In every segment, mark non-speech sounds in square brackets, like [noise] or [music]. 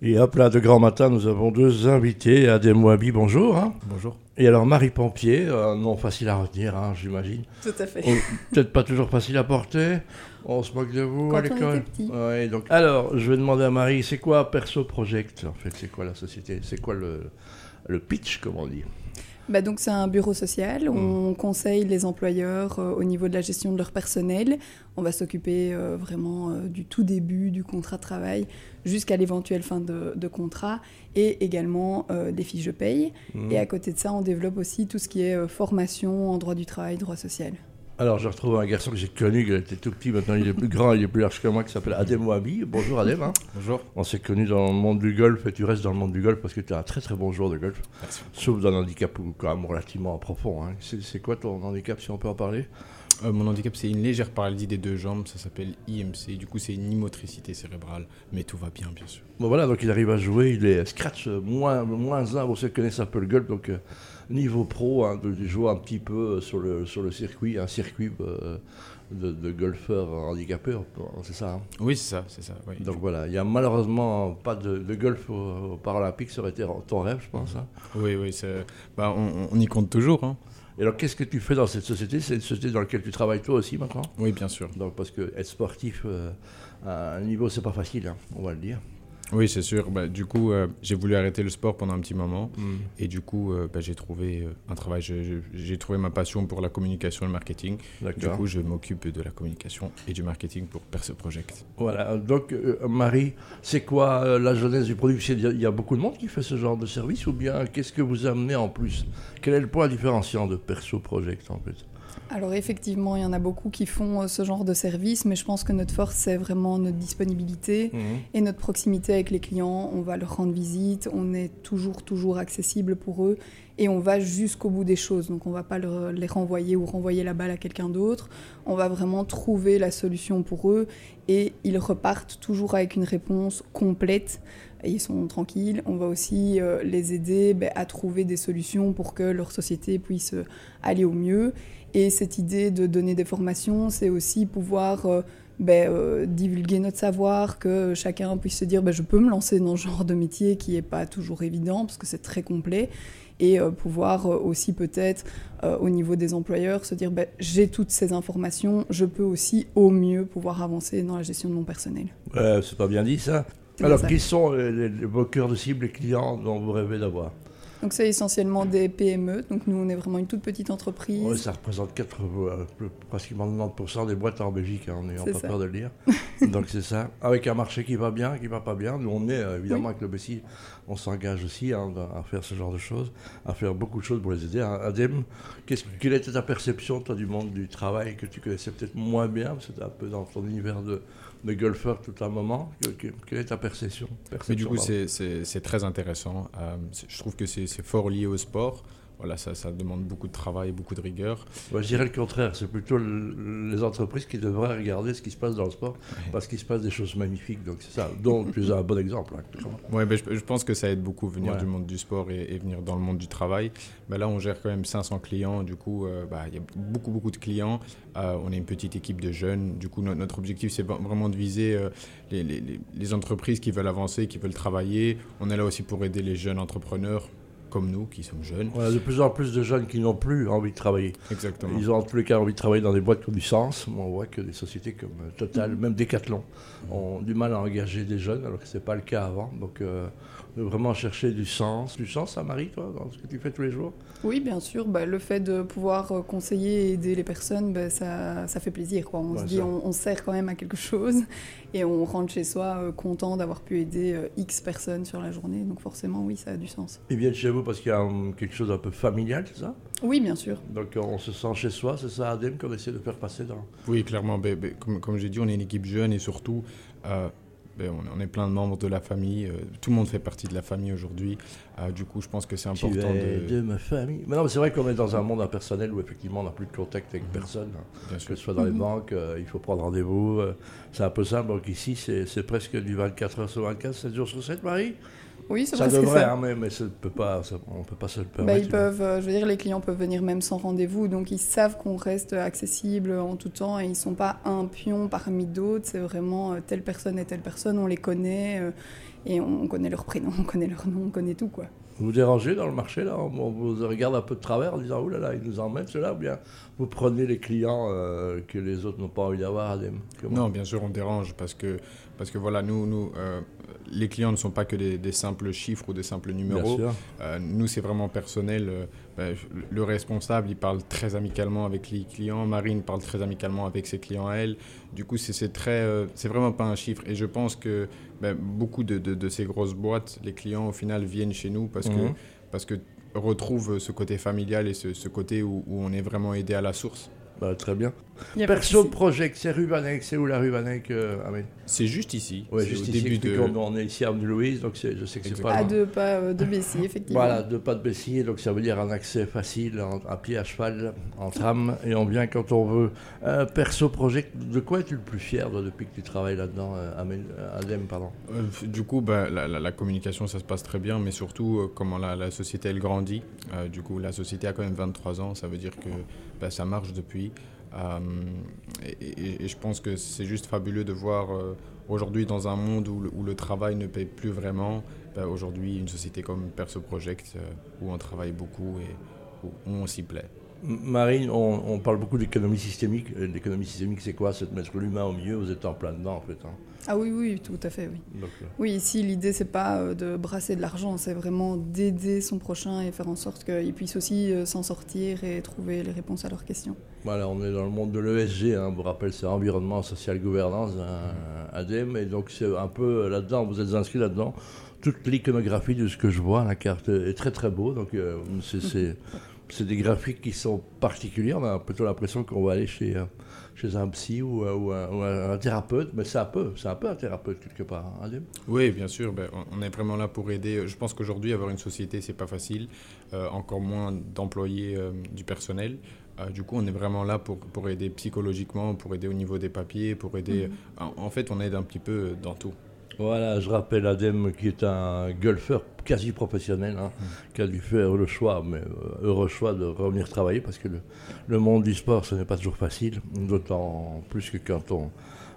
Et hop là, de grand matin, nous avons deux invités. Adem Wabi, bonjour. hein. Bonjour. Et alors Marie Pompier, un nom facile à retenir, hein, j'imagine. Tout à fait. Oh, Peut-être pas toujours facile à porter. On se moque de vous Quand à on l'école. Ouais, donc. Alors, je vais demander à Marie, c'est quoi Perso Project en fait? C'est quoi la société? C'est quoi le, le pitch, comme on dit Bah donc c'est un bureau social. On conseille les employeurs euh, au niveau de la gestion de leur personnel. On va s'occuper euh, vraiment euh, du tout début du contrat de travail jusqu'à l'éventuelle fin de, de contrat et également des fiches de paye. Mhm. Et à côté de ça, on développe aussi tout ce qui est formation en droit du travail, droit social. Alors, je retrouve un garçon que j'ai connu, qui était tout petit, maintenant il est plus grand, il est plus large que moi, qui s'appelle Adem Wabi. Bonjour Adem. hein. Bonjour. On s'est connu dans le monde du golf et tu restes dans le monde du golf parce que tu es un très très bon joueur de golf. Merci. Sauf d'un handicap quand même relativement profond. hein. C'est quoi ton handicap si on peut en parler? Euh, mon handicap, c'est une légère paralysie des deux jambes. Ça s'appelle IMC. Du coup, c'est une immotricité cérébrale. Mais tout va bien, bien sûr. Bon voilà, donc il arrive à jouer, il est scratch euh, moins, moins 1 pour ceux qui connaissent un peu le golf, donc euh, niveau pro, hein, de, de jouer un petit peu sur le, sur le circuit, un circuit euh, de, de golfeurs handicapés, c'est ça. hein? Oui, c'est ça, c'est ça. oui. donc voilà, il n'y a malheureusement pas de, de golf aux, aux Paralympiques, ça aurait été ton rêve, je pense. hein? Oui, oui, bah, on, on y compte toujours. hein. Et alors qu'est-ce que tu fais dans cette société? C'est une société dans laquelle tu travailles toi aussi maintenant Oui, bien sûr. Donc parce que être sportif euh, à un niveau, c'est pas facile, hein, on va le dire. Oui, c'est sûr. Bah, du coup, euh, j'ai voulu arrêter le sport pendant un petit moment. Et du coup, euh, bah, j'ai trouvé euh, un travail. J'ai trouvé ma passion pour la communication et le marketing. Du coup, je m'occupe de la communication et du marketing pour Perse Project. Voilà, donc Marie, c'est quoi la jeunesse du produit? C'est- Il y a- il y a beaucoup de monde qui fait ce genre de service ou bien qu'est-ce que vous amenez en plus? Quel est le point différenciant de Perso Project en fait? Alors effectivement, il y en a beaucoup qui font euh, ce genre de service, mais je pense que notre force, c'est vraiment notre disponibilité et notre proximité avec les clients. On va leur rendre visite, on est toujours, toujours accessible pour eux et on va jusqu'au bout des choses. Donc on va pas les renvoyer ou renvoyer la balle à quelqu'un d'autre. On va vraiment trouver la solution pour eux et ils repartent toujours avec une réponse complète. Et ils sont tranquilles. On va aussi euh, les aider ben, à trouver des solutions pour que leur société puisse euh, aller au mieux. Et cette idée de donner des formations, c'est aussi pouvoir euh, ben, euh, divulguer notre savoir, que chacun puisse se dire ben, je peux me lancer dans ce genre de métier qui n'est pas toujours évident parce que c'est très complet. Et euh, pouvoir euh, aussi peut-être au niveau des employeurs se dire ben, j'ai toutes ces informations, je peux aussi au mieux pouvoir avancer dans la gestion de mon personnel. C'est pas bien dit ça Alors, qui sont les, les- cœurs de cible, les clients dont vous rêvez d'avoir? Donc c'est essentiellement des PME, donc nous on est vraiment une toute petite entreprise. Ouais, Ça représente 4, euh, pratiquement 90% des boîtes en Belgique, hein, on n'ayant pas ça. peur de le dire. [laughs] Donc c'est ça. Avec un marché qui va bien, qui va pas bien. Nous, on est euh, évidemment Oui. avec le Bessie, on s'engage aussi hein, à faire ce genre de choses, à faire beaucoup de choses pour les aider. hein. Adem, qu'est-ce- quelle était ta perception, toi, du monde du travail que tu connaissais peut-être moins bien, parce que tu un peu dans ton univers de, de golfeur tout un moment. Que- que- quelle est ta perception, Mais du coup, c'est- très intéressant. Euh, je trouve que c'est fort lié au sport. Voilà, ça, ça demande beaucoup de travail, beaucoup de rigueur. Moi, je dirais le contraire. C'est plutôt le- les entreprises qui devraient regarder ce qui se passe dans le sport, parce qu'il se passe des choses magnifiques. Donc c'est ça. Donc tu es un bon exemple. hein. Ouais, je, je pense que ça aide beaucoup venir Ouais. du monde du sport et, et venir dans le monde du travail. Ben, là, on gère quand même 500 clients. Du coup, euh, bah, il y a beaucoup, beaucoup de clients. Euh, on est une petite équipe de jeunes. Du coup, no- notre objectif, c'est vraiment de viser euh, les, les- les- les entreprises qui veulent avancer, qui veulent travailler. On est là aussi pour aider les jeunes entrepreneurs comme nous, qui sommes jeunes. On a de plus en plus de jeunes qui n'ont plus envie de travailler. Exactement. Ils ont en tous les cas envie de travailler dans des boîtes qui ont du sens. On voit que des sociétés comme euh, Total, même Decathlon, ont du mal à engager des jeunes, alors que ce n'est pas le cas avant. Donc, euh, de vraiment chercher du sens. Du sens, ça, Marie, toi, dans ce que tu fais tous les jours? Oui, bien sûr. Bah, le fait de pouvoir euh, conseiller et aider les personnes, bah, ça, ça fait plaisir. Quoi. On Ouais, se dit, on, on sert quand même à quelque chose [laughs] et on rentre chez soi euh, content d'avoir pu aider euh, X personnes sur la journée. Donc forcément, oui, ça a du sens. Ils viennent chez vous parce qu'il y a quelque chose d'un peu familial, c'est ça? Oui, bien sûr. Donc, euh, on se sent chez soi, c'est ça, Adem, qu'on essaie de faire passer dans. Oui, clairement. Ben, ben, comme comme j'ai dit, on est une équipe jeune et surtout, euh, on, est- on est plein de membres de la famille. euh, tout le monde fait partie de la famille aujourd'hui. Euh, du coup, je pense que c'est Tu important es de. de ma famille. Mais non, mais c'est vrai qu'on est dans un monde impersonnel où effectivement on n'a plus de contact avec personne. hein. Que ce soit dans les Mhm. banques, euh, il faut prendre rendez-vous. euh, c'est un peu simple. Donc ici, c'est presque du 24 heures sur 24, 7 jours sur 7, Marie? Oui, c'est Ça devrait, ça. hein, mais, mais ça peut pas, ça- on ne peut pas se le Bah, permettre. ils peuvent, euh, je veux dire, les clients peuvent venir même sans rendez-vous, donc ils savent qu'on reste accessible en tout temps et ils sont pas un pion parmi d'autres. C'est vraiment euh, telle personne et telle personne, on les connaît. Euh, et on connaît leur prénom, on connaît leur nom, on connaît tout quoi. Vous dérangez dans le marché là On vous regarde un peu de travers en disant oulala, là là, ils nous emmènent cela ou bien vous prenez les clients euh, que les autres n'ont pas envie d'avoir Non, bien sûr, on dérange parce que, parce que voilà, nous, nous euh, les clients ne sont pas que des, simples chiffres ou des simples numéros. Euh, nous, c'est vraiment personnel. Ben, le responsable, il parle très amicalement avec les clients. Marine parle très amicalement avec ses clients à elle. Du coup, c'est très, c'est vraiment pas un chiffre. Et je pense que ben, beaucoup de, de, ces grosses boîtes, les clients au final viennent chez nous parce que mhm. parce que retrouvent ce côté familial et ce, ce côté où, où, on est vraiment aidé à la source. Bah, très bien. Perso Project, c'est Rubanec, c'est où la Rubanec, euh, C'est juste ici. Oui, juste au ici, début de... On est ici à Louise, donc je sais que c'est pas. À deux pas euh, de Bessie, effectivement. Voilà, deux pas de Bessie, donc ça veut dire un accès facile, à pied, à cheval, en tram, et on vient quand on veut. Euh, Perso Project, de quoi es-tu le plus fier depuis que tu travailles là-dedans, Adem, pardon? Du coup, bah, la, communication, ça se passe très bien, mais surtout comment la, société, elle grandit. du coup, la société a quand même 23 ans, ça veut dire que bah, ça marche depuis. Euh, et, je pense que c'est juste fabuleux de voir euh, aujourd'hui dans un monde où le, travail ne paye plus vraiment, bah, aujourd'hui une société comme Perso Project euh, où on travaille beaucoup et où on s'y plaît. Marine, on, parle beaucoup d'économie systémique. L'économie systémique, c'est quoi? C'est de mettre l'humain au milieu. Vous êtes en plein dedans, en fait. Hein. Ah oui, oui, tout à fait, oui. oui, ici, l'idée, c'est pas euh, de brasser de l'argent, c'est vraiment d'aider son prochain et faire en sorte qu'il puisse aussi euh, s'en sortir et trouver les réponses à leurs questions. Voilà, on est dans le monde de l'ESG, hein, vous rappelle, c'est environnement, social, gouvernance, ADEME, et donc c'est un peu euh, là-dedans, vous êtes inscrit là-dedans. Toute l'iconographie de ce que je vois, la carte est très très beau, donc c'est [laughs] c'est des graphiques qui sont particuliers. On a plutôt l'impression qu'on va aller chez, euh, chez un psy ou, euh, un, thérapeute, mais c'est un peu, c'est un peu un thérapeute quelque part. Hein, oui, bien sûr. Ben, on est vraiment là pour aider. Je pense qu'aujourd'hui, avoir une société, c'est pas facile. Euh, encore moins d'employer du personnel. du coup, on est vraiment là pour, pour aider psychologiquement, pour aider au niveau des papiers, pour aider. Mhm. en, fait, on aide un petit peu dans tout. Voilà, je rappelle Adem qui est un golfeur quasi professionnel, hein, qui a dû faire le choix, mais euh, heureux choix de revenir travailler parce que le monde du sport, ce n'est pas toujours facile, d'autant plus que quand on,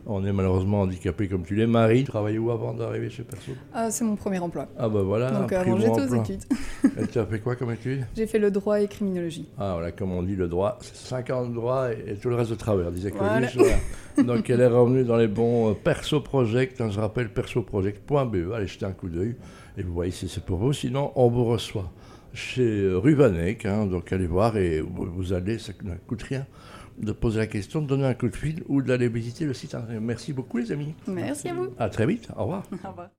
on est malheureusement handicapé comme tu l'es. Marie, tu travaillais où avant d'arriver chez Perso? Ah, C'est mon premier emploi. Ah bah voilà. Donc avant j'étais aux études. [laughs] et tu as fait quoi comme études J'ai fait le droit et criminologie. Ah voilà, comme on dit, le droit, c'est 50 droits et, tout le reste de travers, disait voilà. [laughs] Donc elle est revenue dans les bons euh, Perso Project, hein, je rappelle persoproject.be, allez jeter un coup d'œil et vous voyez si c'est pour vous. Sinon, on vous reçoit chez euh, Ruvanek, hein, donc allez voir et vous allez, ça ne coûte rien de poser la question, de donner un coup de fil ou d'aller visiter le site. Merci beaucoup les amis. Merci à vous. À très vite. Au revoir. Au revoir.